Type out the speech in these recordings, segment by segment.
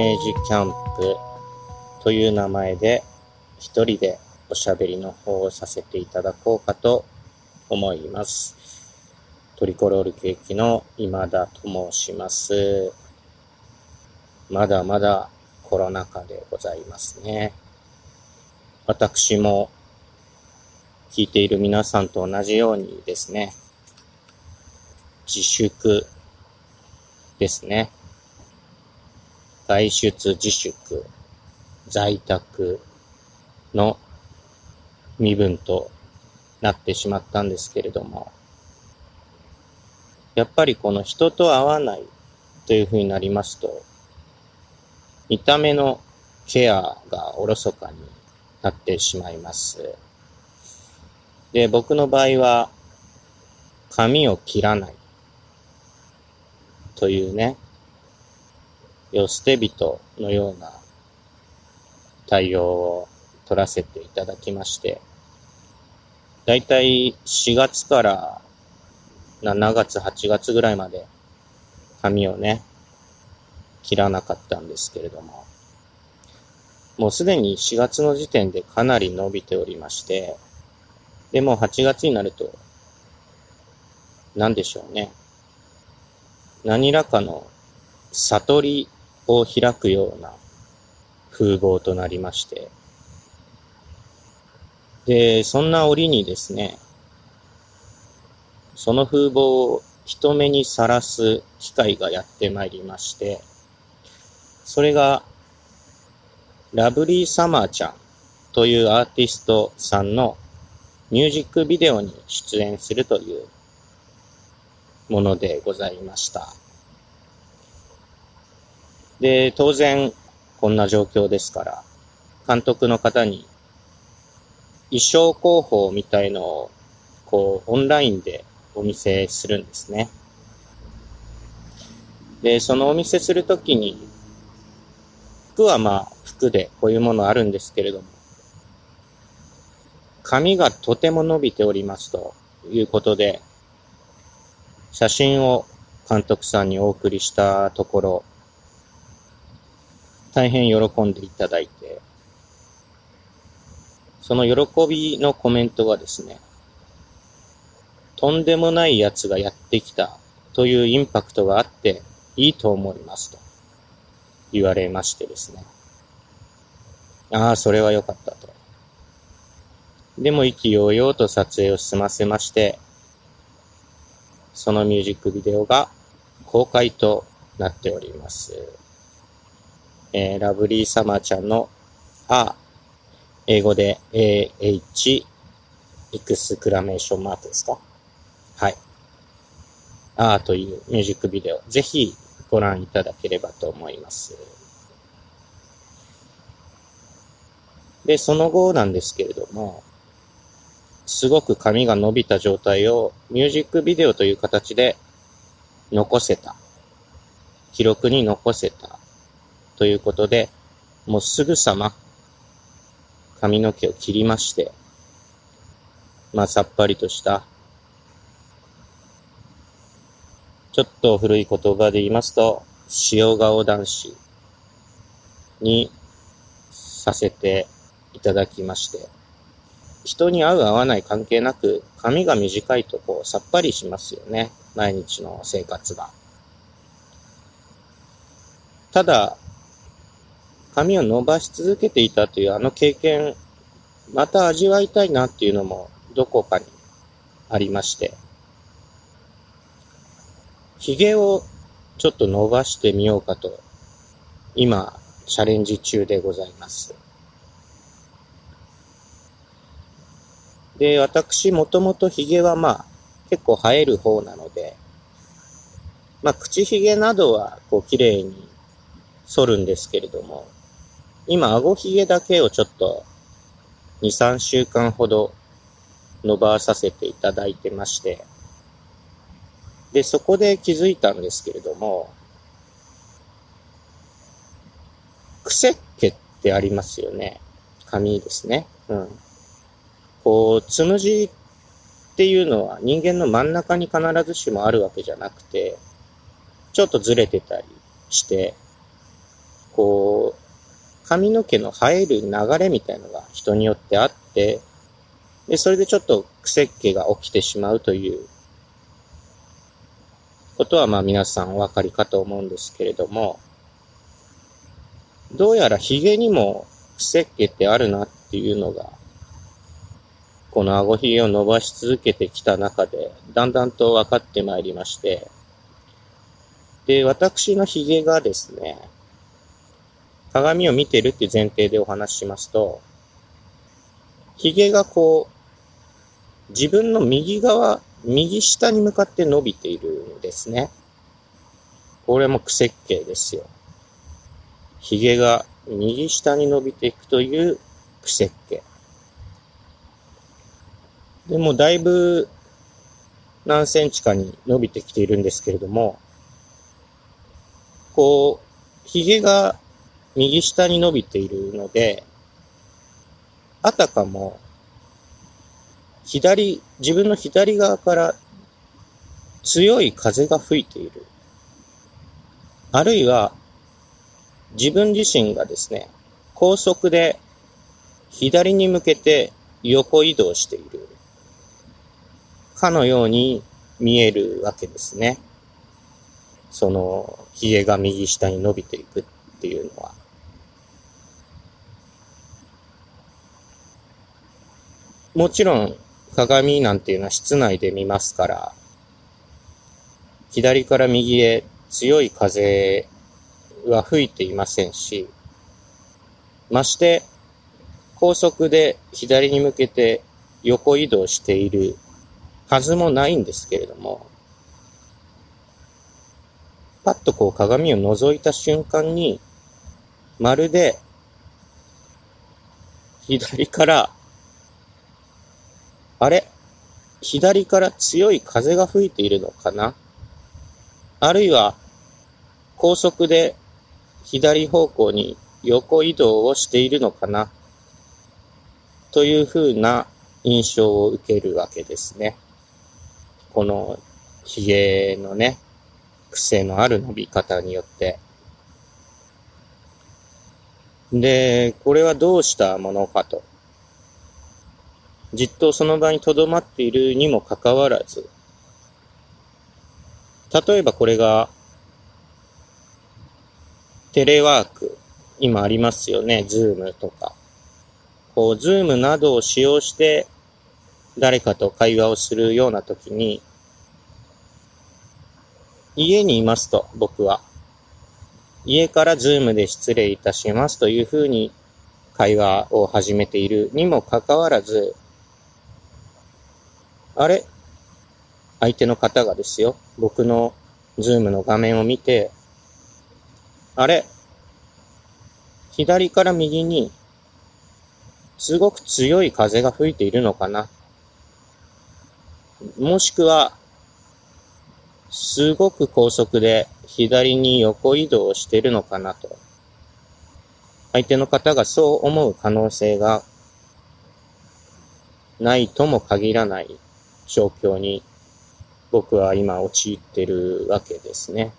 メージキャンプという名前で一人でおしゃべりの方をさせていただこうかと思います。トリコロールケーキの今田と申します。まだまだコロナ禍でございますね。私も聞いている皆さんと同じようにですね、自粛ですね。外出自粛、在宅の身分となってしまったんですけれども、やっぱりこの人と会わないというふうになりますと、見た目のケアがおろそかになってしまいます。で、僕の場合は、髪を切らないというね、よ捨て人のような対応を取らせていただきまして、だいたい4月から7月、8月ぐらいまで髪をね、切らなかったんですけれども、もうすでに4月の時点でかなり伸びておりまして、でも8月になると、何でしょうね。何らかの悟りを開くような風貌となりまして、で、そんな折にですね、その風貌を人目にさらす機会がやってまいりまして、それが、ラブリーサマーちゃんというアーティストさんのミュージックビデオに出演するというものでございました。で、当然、こんな状況ですから、監督の方に衣装広報みたいのを、こう、オンラインでお見せするんですね。で、そのお見せするときに、服はまあ、服でこういうものあるんですけれども、髪がとても伸びておりますということで、写真を監督さんにお送りしたところ、大変喜んでいただいて、その喜びのコメントがですね、とんでもない奴がやってきたというインパクトがあっていいと思いますと言われましてですね。ああ、それは良かったと。でも意気揚々と撮影を済ませまして、そのミュージックビデオが公開となっております。えー、ラブリーサマーちゃんのあ、英語で AH エクスクラメーションマークですか？はい。あーというミュージックビデオ、ぜひご覧いただければと思います。で、その後なんですけれども、すごく髪が伸びた状態をミュージックビデオという形で残せた。記録に残せた。ということで、もうすぐさま髪の毛を切りまして、まあさっぱりとした、ちょっと古い言葉で言いますと、塩顔男子にさせていただきまして、人に合う合わない関係なく、髪が短いとこう、さっぱりしますよね。毎日の生活が。ただ、髪を伸ばし続けていたというあの経験、また味わいたいなっていうのもどこかにありまして、髭をちょっと伸ばしてみようかと、今、チャレンジ中でございます。で、私、もともと髭はまあ、結構生える方なので、まあ、口髭などは、こう、綺麗に剃るんですけれども、今、顎髭だけをちょっと、2、3週間ほど伸ばさせていただいてまして、で、そこで気づいたんですけれども、癖っ気ってありますよね。髪ですね。うん。こう、つむじっていうのは人間の真ん中に必ずしもあるわけじゃなくて、ちょっとずれてたりして、こう、髪の毛の生える流れみたいのが人によってあって、で、それでちょっと癖っ気が起きてしまうという。ことはまあ皆さんお分かりかと思うんですけれども、どうやら髭にも癖っ気ってあるなっていうのが、この顎髭を伸ばし続けてきた中で、だんだんと分かってまいりまして、で、私の髭がですね、鏡を見てるっていう前提でお話ししますと、髭がこう、自分の右側、右下に向かって伸びているんですね。これも癖っ気ですよ。髭が右下に伸びていくという癖っ気。でもだいぶ何センチかに伸びてきているんですけれども、こう、髭が右下に伸びているので、あたかも左、自分の左側から強い風が吹いている。あるいは、自分自身がですね、高速で左に向けて横移動している。かのように見えるわけですね。その、髭が右下に伸びていくっていうのは。もちろん、鏡なんていうのは室内で見ますから、左から右へ強い風は吹いていませんし、まして、高速で左に向けて横移動しているはずもないんですけれども、パッとこう鏡を覗いた瞬間に、まるで左からあれ？左から強い風が吹いているのかな？あるいは、高速で左方向に横移動をしているのかな？というふうな印象を受けるわけですね。この髭のね、癖のある伸び方によって。で、これはどうしたものかとじっとその場に留まっているにもかかわらず、例えばこれが、テレワーク、今ありますよね、 Zoom とか。こう、 Zoom などを使用して、誰かと会話をするような時に、家にいますと、僕は。家から Zoom で失礼いたしますというふうに会話を始めているにもかかわらず、あれ？相手の方がですよ、僕のズームの画面を見て、あれ？左から右に、すごく強い風が吹いているのかな？もしくは、すごく高速で左に横移動しているのかなと。相手の方がそう思う可能性がないとも限らない。状況に僕は今陥ってるわけですね。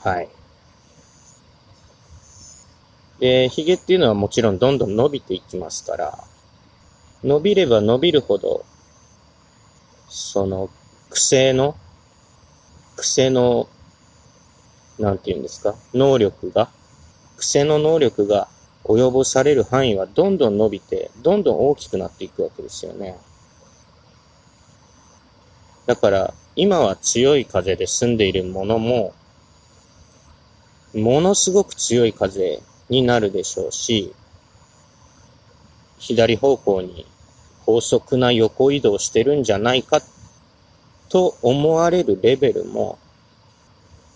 はい。で、髭っていうのはもちろんどんどん伸びていきますから、伸びれば伸びるほど、その、癖の、癖の、なんて言うんですか、能力が、癖の能力が及ぼされる範囲はどんどん伸びて、どんどん大きくなっていくわけですよね。だから、今は強い風で住んでいるものも、ものすごく強い風になるでしょうし、左方向に高速な横移動してるんじゃないかと思われるレベルも、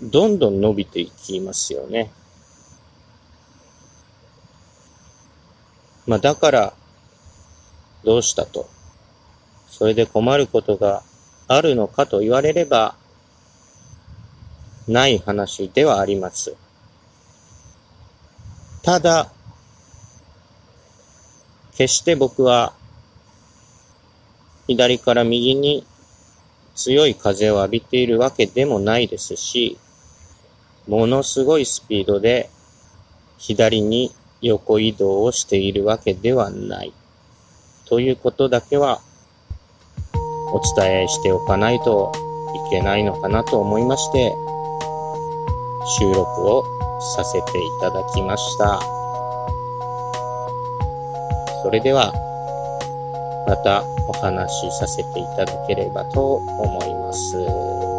どんどん伸びていきますよね。まあだから、どうしたと。それで困ることがあるのかと言われれば、ない話ではあります。ただ、決して僕は、左から右に強い風を浴びているわけでもないですし、ものすごいスピードで左に横移動をしているわけではない。ということだけはお伝えしておかないといけないのかなと思いまして、収録をさせていただきました。それでは、またお話しさせていただければと思います。